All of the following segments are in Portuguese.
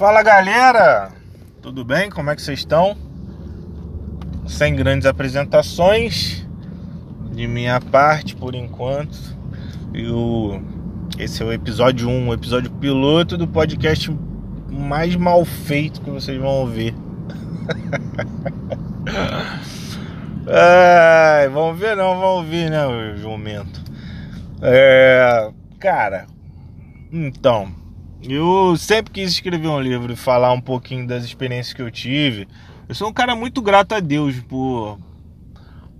Fala galera, tudo bem? Como é que vocês estão? Sem grandes apresentações de minha parte por enquanto. E o... esse é o episódio 1, o episódio piloto do podcast mais mal feito que vocês vão ouvir. Vamos ver não, vamos ver, né, jumento. É, cara, então, eu sempre quis escrever um livro e falar um pouquinho das experiências que eu tive. Eu sou um cara muito grato a Deus por,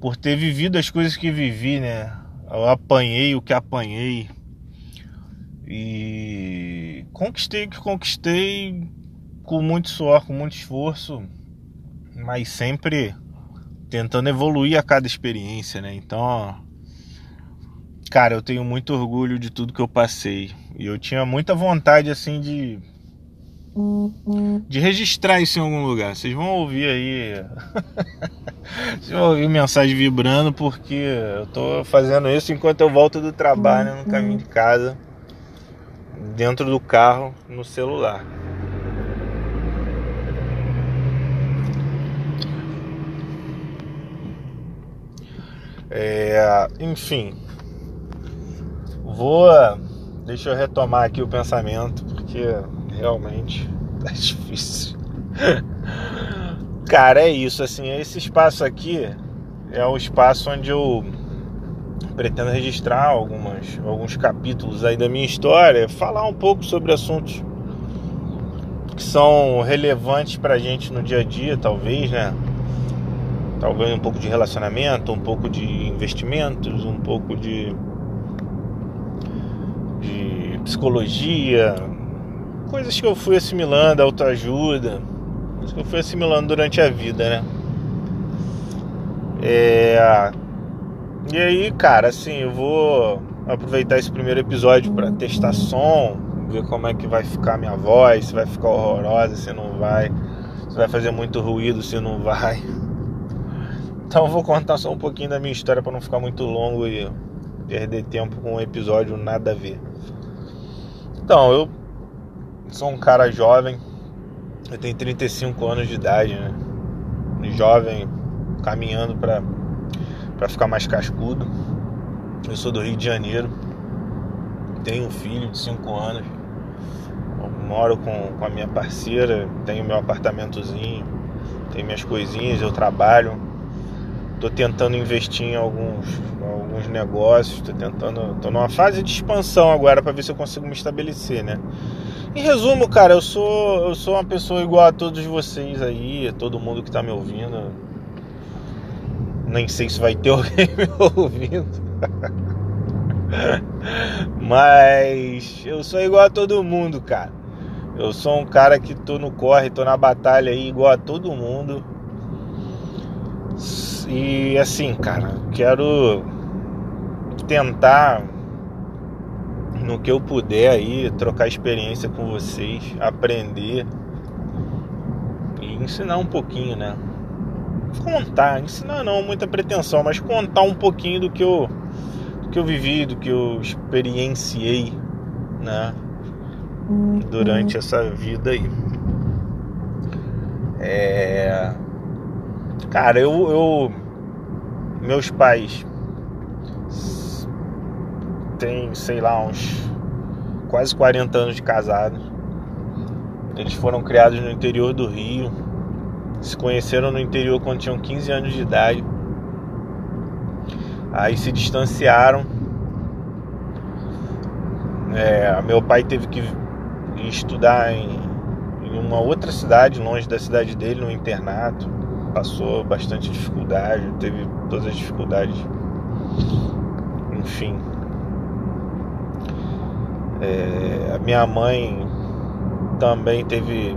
por ter vivido as coisas que vivi, né? Eu apanhei o que apanhei. E conquistei o que conquistei com muito suor, com muito esforço, mas sempre tentando evoluir a cada experiência, né? Então, cara, eu tenho muito orgulho de tudo que eu passei. E eu tinha muita vontade, assim, de. De registrar isso em algum lugar. Vocês vão ouvir aí. Vocês vão ouvir mensagem vibrando, porque eu tô fazendo isso enquanto eu volto do trabalho, no caminho de casa, dentro do carro, no celular. É, enfim, vou. Deixa eu retomar aqui o pensamento, porque realmente tá difícil. Cara, é isso, assim, esse espaço aqui é o espaço onde eu pretendo registrar algumas, alguns capítulos aí da minha história, falar um pouco sobre assuntos que são relevantes pra gente no dia a dia, talvez, né? Talvez um pouco de relacionamento, um pouco de investimentos, um pouco de de psicologia, coisas que eu fui assimilando, autoajuda, coisas que eu fui assimilando durante a vida, né? É... E aí, cara, assim, eu vou aproveitar esse primeiro episódio para testar som, ver como é que vai ficar minha voz, se vai ficar horrorosa, se não vai, se vai fazer muito ruído, se não vai. Então vou contar só um pouquinho da minha história para não ficar muito longo e perder tempo com um episódio nada a ver. Então, eu sou um cara jovem, eu tenho 35 anos de idade, né? Jovem, caminhando para para ficar mais cascudo. Eu sou do Rio de Janeiro, tenho um filho de 5 anos, moro com, com a minha parceira, tenho meu apartamentozinho, tenho minhas coisinhas, eu trabalho Tô tentando investir em alguns, alguns negócios, tô tentando, tô numa fase de expansão agora para ver se eu consigo me estabelecer, né? Em resumo, cara, eu sou eu sou uma pessoa igual a todos vocês aí, todo mundo que tá me ouvindo. Nem sei se vai ter alguém me ouvindo. Mas eu sou igual a todo mundo, cara. Eu sou um cara que tô no corre, tô na batalha aí igual a todo mundo. E assim, cara, quero tentar no que eu puder aí trocar experiência com vocês, aprender e ensinar um pouquinho, né? Contar, ensinar não, muita pretensão, mas contar um pouquinho do que eu do que eu vivi, do que eu experienciei, né? Durante essa vida aí. É Cara, eu, eu. Meus pais. Tem, sei lá, uns quase 40 anos de casados. Eles foram criados no interior do Rio. Se conheceram no interior quando tinham 15 anos de idade. Aí se distanciaram. É, meu pai teve que estudar em, em uma outra cidade, longe da cidade dele, no internato passou bastante dificuldade, teve todas as dificuldades. Enfim. É, a minha mãe também teve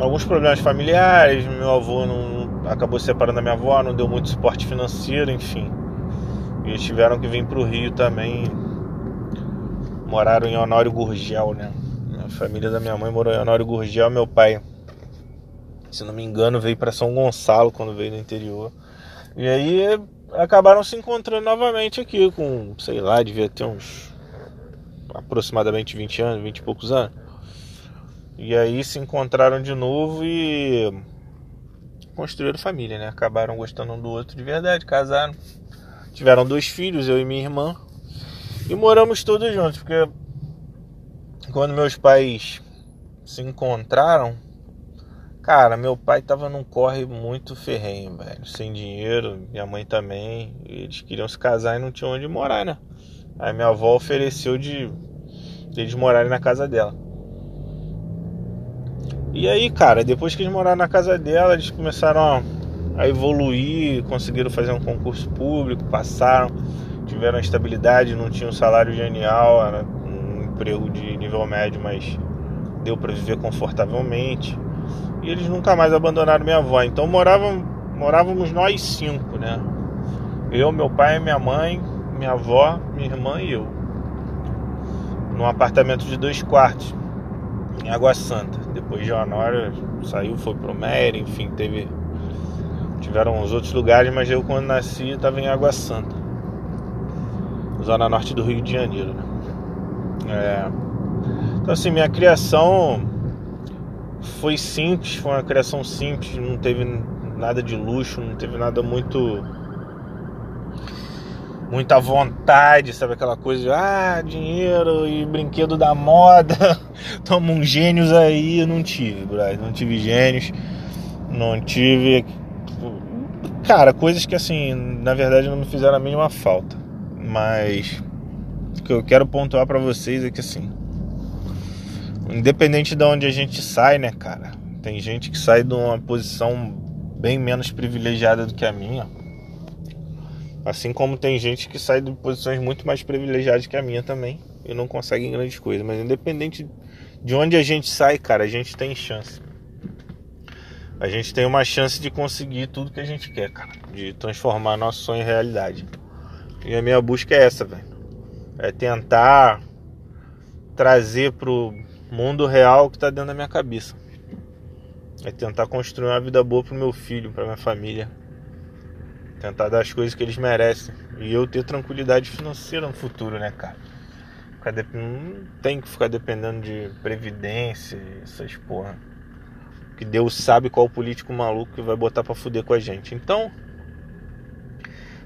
alguns problemas familiares. Meu avô não acabou separando da minha avó, não deu muito suporte financeiro, enfim. Eles tiveram que vir para o Rio também. Moraram em Honório Gurgel, né? A família da minha mãe morou em Honório Gurgel, meu pai se não me engano, veio para São Gonçalo quando veio no interior. E aí acabaram se encontrando novamente aqui com, sei lá, devia ter uns aproximadamente 20 anos, 20 e poucos anos. E aí se encontraram de novo e construíram família, né? Acabaram gostando um do outro de verdade, casaram. Tiveram dois filhos, eu e minha irmã. E moramos todos juntos, porque quando meus pais se encontraram, cara, meu pai tava num corre muito ferrenho, velho. Sem dinheiro, minha mãe também. eles queriam se casar e não tinham onde morar, né? Aí minha avó ofereceu de, eles morarem na casa dela. E aí, cara, depois que eles moraram na casa dela, eles começaram a, a evoluir, conseguiram fazer um concurso público, passaram, tiveram estabilidade, não tinham um salário genial, era um emprego de nível médio, mas deu para viver confortavelmente. E eles nunca mais abandonaram minha avó. Então moravam, morávamos nós cinco, né? Eu, meu pai, minha mãe, minha avó, minha irmã e eu. Num apartamento de dois quartos, em Água Santa. Depois de Honório saiu, foi pro Meyer, enfim, teve. Tiveram uns outros lugares, mas eu quando nasci estava em Água Santa. Zona norte do Rio de Janeiro, né? É. Então assim, minha criação foi simples, foi uma criação simples, não teve nada de luxo, não teve nada muito muita vontade, sabe aquela coisa de ah, dinheiro e brinquedo da moda. Toma uns gênios aí, eu não tive, brother, não tive gênios, não tive cara, coisas que assim, na verdade não me fizeram a mínima falta. Mas o que eu quero pontuar para vocês é que assim, independente de onde a gente sai, né, cara? Tem gente que sai de uma posição bem menos privilegiada do que a minha Assim como tem gente que sai de posições muito mais privilegiadas que a minha também e não consegue grandes coisas. Mas independente de onde a gente sai, cara, a gente tem chance. A gente tem uma chance de conseguir tudo que a gente quer, cara. De transformar nosso sonho em realidade. E a minha busca é essa, velho. É tentar trazer pro mundo real que tá dentro da minha cabeça. É tentar construir uma vida boa pro meu filho, pra minha família. Tentar dar as coisas que eles merecem. E eu ter tranquilidade financeira no futuro, né, cara? Não tem que ficar dependendo de previdência, essas porra. Que Deus sabe qual político maluco que vai botar pra fuder com a gente. Então,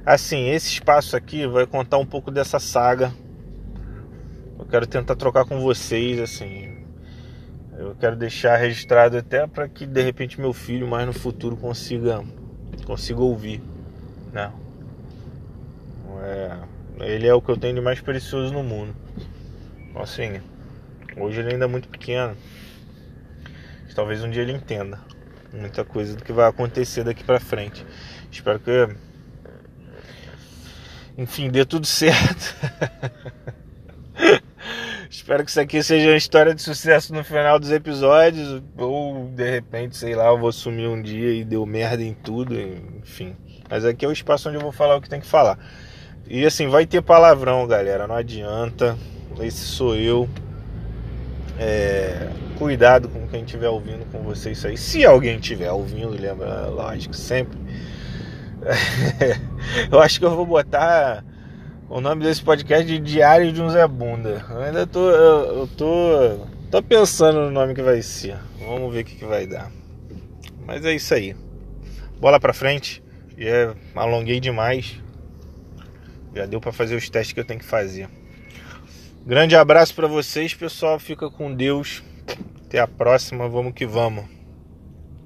assim, esse espaço aqui vai contar um pouco dessa saga. Eu quero tentar trocar com vocês, assim. Eu quero deixar registrado até para que de repente meu filho mais no futuro consiga consiga ouvir né? É, ele é o que eu tenho de mais precioso no mundo. Assim, hoje ele ainda é muito pequeno. Talvez um dia ele entenda muita coisa do que vai acontecer daqui para frente. Espero que, enfim, dê tudo certo. Espero que isso aqui seja uma história de sucesso no final dos episódios. Ou de repente, sei lá, eu vou sumir um dia e deu merda em tudo. Enfim. Mas aqui é o espaço onde eu vou falar o que tem que falar. E assim, vai ter palavrão, galera. Não adianta. Esse sou eu. É, cuidado com quem estiver ouvindo com vocês isso aí. Se alguém estiver ouvindo, lembra, lógico, sempre. eu acho que eu vou botar o nome desse podcast de Diário de um Zé Bunda. Eu ainda tô. Eu, eu tô. tô pensando no nome que vai ser. Vamos ver o que, que vai dar. Mas é isso aí. Bola pra frente. Já alonguei demais. Já deu para fazer os testes que eu tenho que fazer. Grande abraço para vocês, pessoal. Fica com Deus. Até a próxima. Vamos que vamos.